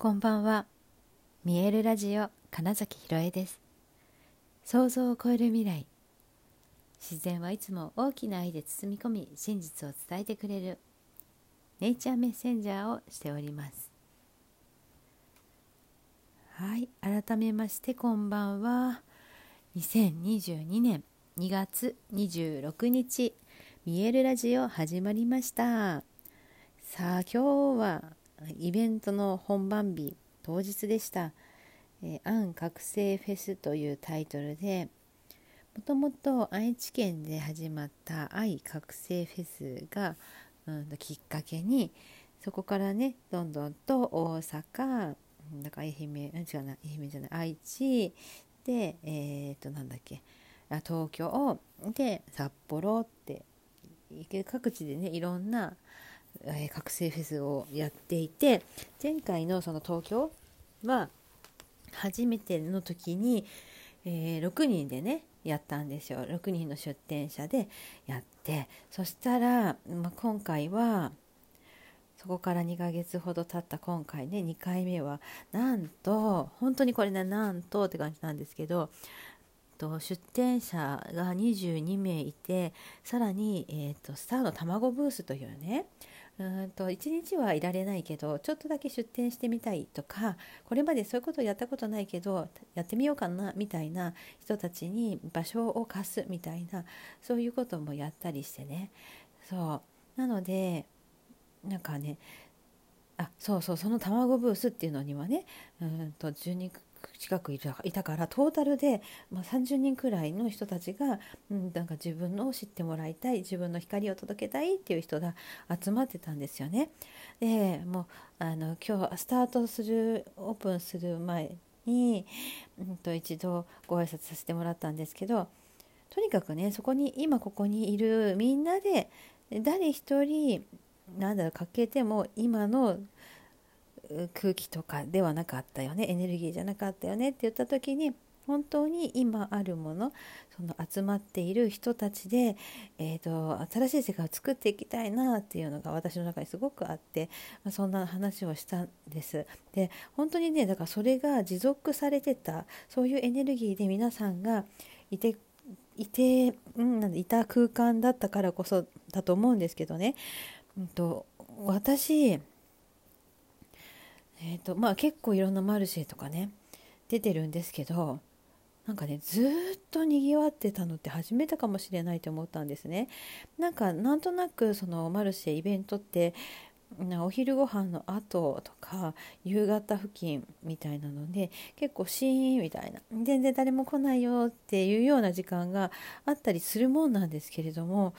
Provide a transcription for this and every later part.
こんばんは。見えるラジオ金崎ひろえです。想像を超える未来。自然はいつも大きな愛で包み込み、真実を伝えてくれるネイチャーメッセンジャーをしております。はい、改めましてこんばんは。2022年2月26日、見えるラジオ始まりました。さあ今日はイベントの本番日当日でした「えー、アン覚醒フェス」というタイトルでもともと愛知県で始まった愛覚醒フェスが、うん、きっかけにそこからねどんどんと大阪だから愛媛違うな愛媛じゃない愛知でえっ、ー、となんだっけあ東京で札幌って各地でねいろんなえー、覚醒フェスをやっていて前回のその東京は初めての時に、えー、6人でねやったんですよ。6人の出店者でやってそしたら、まあ、今回はそこから2ヶ月ほど経った今回ね2回目はなんと本当にこれねなんとって感じなんですけどと出店者が22名いてさらに、えーと、スターの卵ブースというねうんと1日はいられないけどちょっとだけ出店してみたいとかこれまでそういうことをやったことないけどやってみようかなみたいな人たちに場所を貸すみたいなそういうこともやったりしてね。そう。なのでなんかねあそうそうその卵ブースっていうのにはねうんと12近くいたからトータルで、まあ、30人くらいの人たちが、うん、なんか自分のを知ってもらいたい自分の光を届けたいっていう人が集まってたんですよね。でもうあの今日スタートするオープンする前に、うんと、一度ご挨拶させてもらったんですけどとにかくねそこに今ここにいるみんなで誰一人なんだろうかけても今の空気とかではなかったよねエネルギーじゃなかったよねって言った時に本当に今あるものその集まっている人たちで、えーと、新しい世界を作っていきたいなっていうのが私の中にすごくあって、まあ、そんな話をしたんです。で本当にねだからそれが持続されてたそういうエネルギーで皆さんがいていて、うん、いた空間だったからこそだと思うんですけどね、うんと私えーとまあ、結構いろんなマルシェとかね出てるんですけどなんかねずっとにぎわってたのって初めてかもしれないと思ったんですね。なんかなんとなくそのマルシェイベントってお昼ご飯の後とか夕方付近みたいなので結構シーンみたいな全然誰も来ないよっていうような時間があったりするもんなんですけれども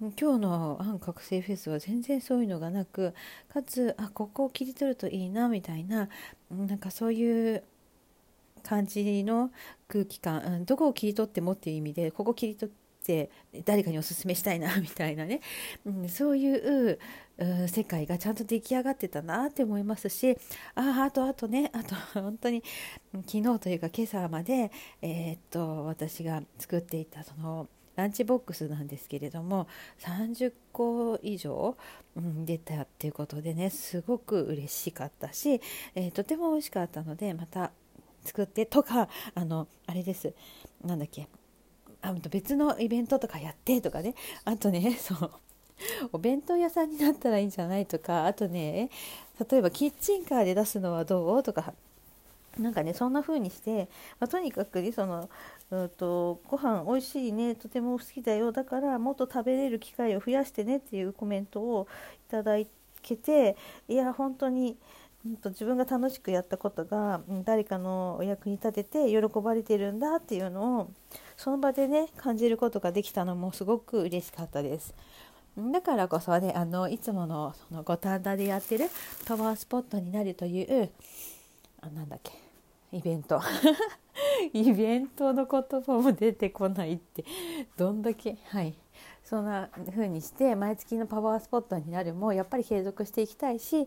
今日の反覚醒フェスは全然そういうのがなくかつあここを切り取るといいなみたいななんかそういう感じの空気感、うん、どこを切り取ってもっていう意味でここ切り取って誰かにおすすめしたいなみたいなね、うん、そういう世界がちゃんと出来上がってたなって思いますしああとあとねあと本当に昨日というか今朝まで、えー、っと私が作っていたそのランチボックスなんですけれども30個以上、うん、出たっていうことでねすごく嬉しかったし、えー、とても美味しかったのでまた作ってとかあのあれです。なんだっけあ別のイベントとかやってとかね。あとね そうお弁当屋さんになったらいいんじゃないとかあとね例えばキッチンカーで出すのはどうとかなんかねそんな風にして、まあ、とにかくねその、うんと、ご飯美味しいねとても好きだよだからもっと食べれる機会を増やしてねっていうコメントをいただけていや本当に、うんと、自分が楽しくやったことが誰かのお役に立てて喜ばれてるんだっていうのをその場でね感じることができたのもすごく嬉しかったです。だからこそねあのいつものその五反田でやってるパワースポットになるというあなんだっけイベント イベントの言葉も出てこないって。どんだけはい。そんな風にして毎月のパワースポットになるもやっぱり継続していきたいし例え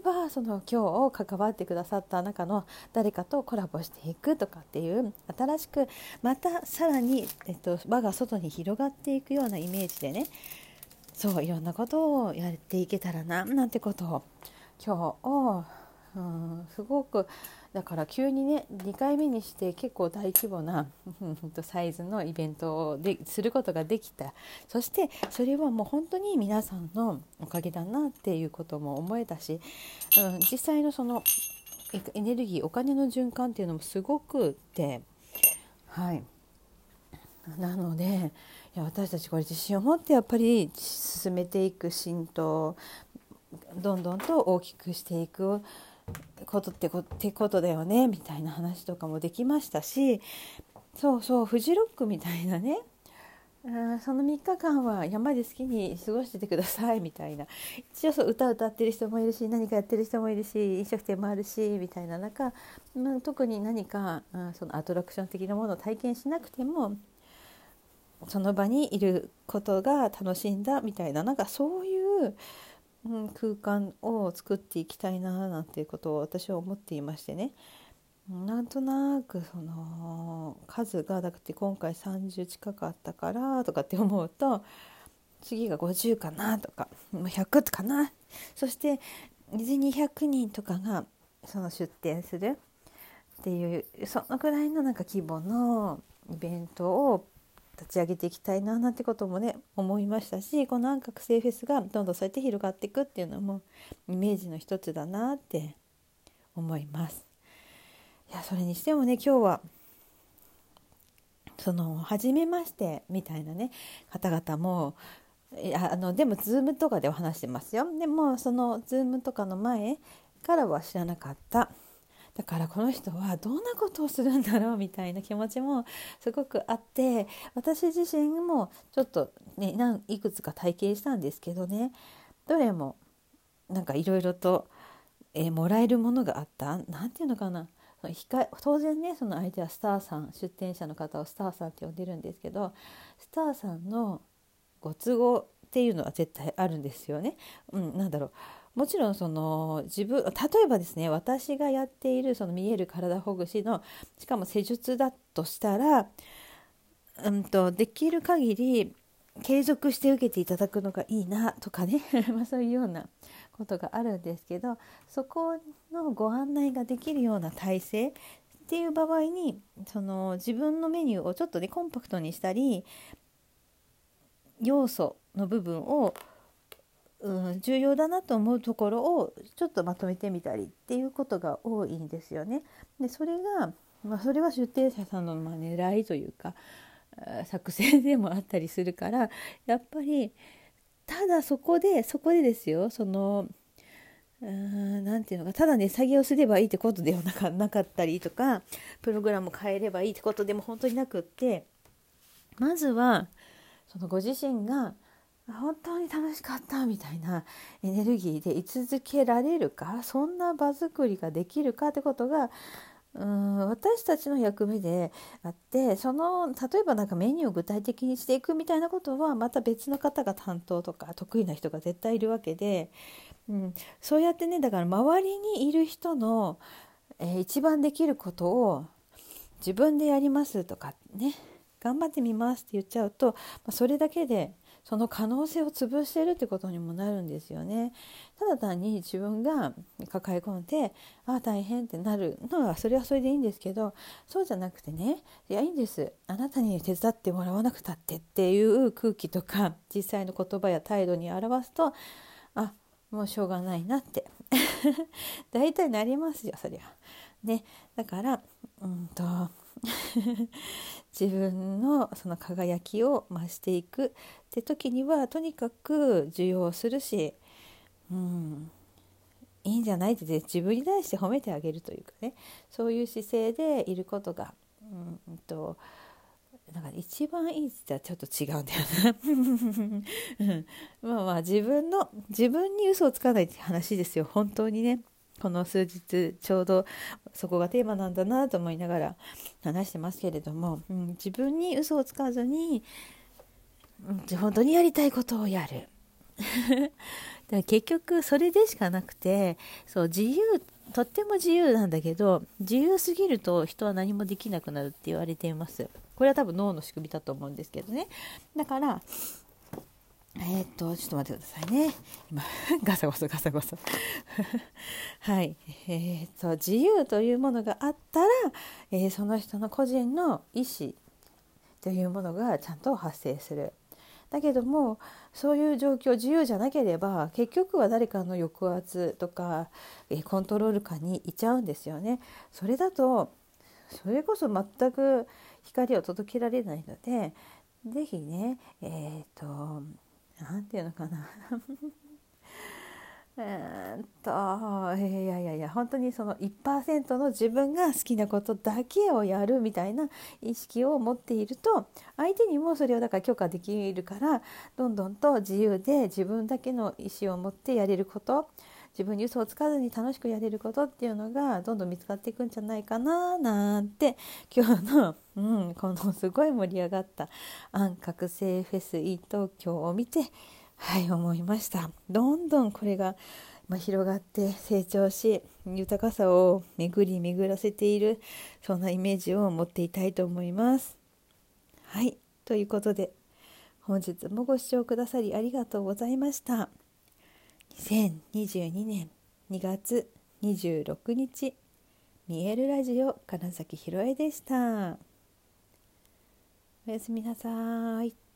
ばその今日関わってくださった中の誰かとコラボしていくとかっていう新しくまたさらに、えっと、輪が外に広がっていくようなイメージでねそういろんなことをやっていけたらななんてことを今日うん、すごくだから急にね2回目にして結構大規模な サイズのイベントをですることができた。そしてそれはもう本当に皆さんのおかげだなっていうことも思えたし、うん、実際のそのエネルギーお金の循環っていうのもすごくってはい。なのでいや私たちこれ自信を持ってやっぱり進めていく浸透どんどんと大きくしていくことってことだよねみたいな話とかもできましたしそうそうフジロックみたいなね。その3日間は山で好きに過ごしててくださいみたいな。一応そう歌歌ってる人もいるし何かやってる人もいるし飲食店もあるしみたいな中、まあ、特に何か、うん、そのアトラクション的なものを体験しなくてもその場にいることが楽しんだみたいななんかそういううん、空間を作っていきたいななんていうことを私は思っていましてね。なんとなくその数がだって今回30近くあったからとかって思うと次が50かなとか100かな。そして200人とかがその出店するっていうそのぐらいのなんか規模のイベントを立ち上げていきたいななんてこともね思いましたしこの安覚醒フェスがどんどんそうやって広がっていくっていうのもイメージの一つだなって思います。いやそれにしてもね今日はその初めましてみたいなね方々もいやあのでも Zoom とかでは話してますよでもその Zoom とかの前からは知らなかっただからこの人はどんなことをするんだろうみたいな気持ちもすごくあって私自身もちょっとねいくつか体験したんですけどね。どれもなんかいろいろと、えー、もらえるものがあった。何て言うのかな。当然ねその相手はスターさん出店者の方をスターさんって呼んでるんですけどスターさんのご都合っていうのは絶対あるんですよね。うん、なんだろう。もちろんその自分例えばですね私がやっているその見える体ほぐしのしかも施術だとしたら、うんと、できる限り継続して受けていただくのがいいなとかね まそういうようなことがあるんですけどそこのご案内ができるような体制っていう場合にその自分のメニューをちょっとねコンパクトにしたり要素の部分をうん、重要だなと思うところをちょっとまとめてみたりっていうことが多いんですよね。でそれが、まあ、それは出店者さんのまあ狙いというか作戦でもあったりするからやっぱりただそこでそこでですよその何て言うのかただね作業すればいいってことではなか なかったりとかプログラム変えればいいってことでも本当になくってまずはそのご自身が本当に楽しかったみたいなエネルギーで居続けられるかそんな場作りができるかってことがうん私たちの役目であってその例えばなんかメニューを具体的にしていくみたいなことはまた別の方が担当とか得意な人が絶対いるわけで、うん、そうやってねだから周りにいる人の、えー、一番できることを自分でやりますとかね頑張ってみますって言っちゃうと、まあ、それだけでその可能性を潰してるってことにもなるんですよね。ただ単に自分が抱え込んでああ大変ってなるのはそれはそれでいいんですけどそうじゃなくてねいやいいんですあなたに手伝ってもらわなくたってっていう空気とか実際の言葉や態度に表すとあもうしょうがないなって 大体なりますよそりゃ。ね、だからうんと 自分のその輝きを増していくって時にはとにかく受容するし、うん、いいんじゃないって自分に対して褒めてあげるというかね。そういう姿勢でいることが、うんとなんか一番いいって言ったらちょっと違うんだよな。うん。まあまあ自分の自分に嘘をつかないって話ですよ本当にね。この数日ちょうどそこがテーマなんだなと思いながら話してますけれども、うん、自分に嘘をつかずに、うん、本当にやりたいことをやる。だ結局それでしかなくてそう自由とっても自由なんだけど自由すぎると人は何もできなくなるって言われていますこれは多分脳の仕組みだと思うんですけどねだからえー、とちょっと待ってくださいね。今ガサゴソガサゴソ。はい。えー、と自由というものがあったら、えー、その人の個人の意思というものがちゃんと発生する。だけどもそういう状況自由じゃなければ結局は誰かの抑圧とか、えコントロール下にいちゃうんですよね。それだとそれこそ全く光を届けられないので是非ねえっ、ー、と何て言うのかな。えっといやいやいや本当にその1%の自分が好きなことだけをやるみたいな意識を持っていると相手にもそれをだから許可できるからどんどんと自由で自分だけの意思を持ってやれること。自分に嘘をつかずに楽しくやれることっていうのがどんどん見つかっていくんじゃないかななんて今日の、うん、このすごい盛り上がった安覚醒フェスイー東京を見て はい思いました。どんどんこれが、ま、広がって成長し豊かさを巡り巡らせているそんなイメージを持っていたいと思います。はいということで本日もご視聴くださりありがとうございました。2022年2月26日見えるラジオ金崎ひろえでした。おやすみなさい。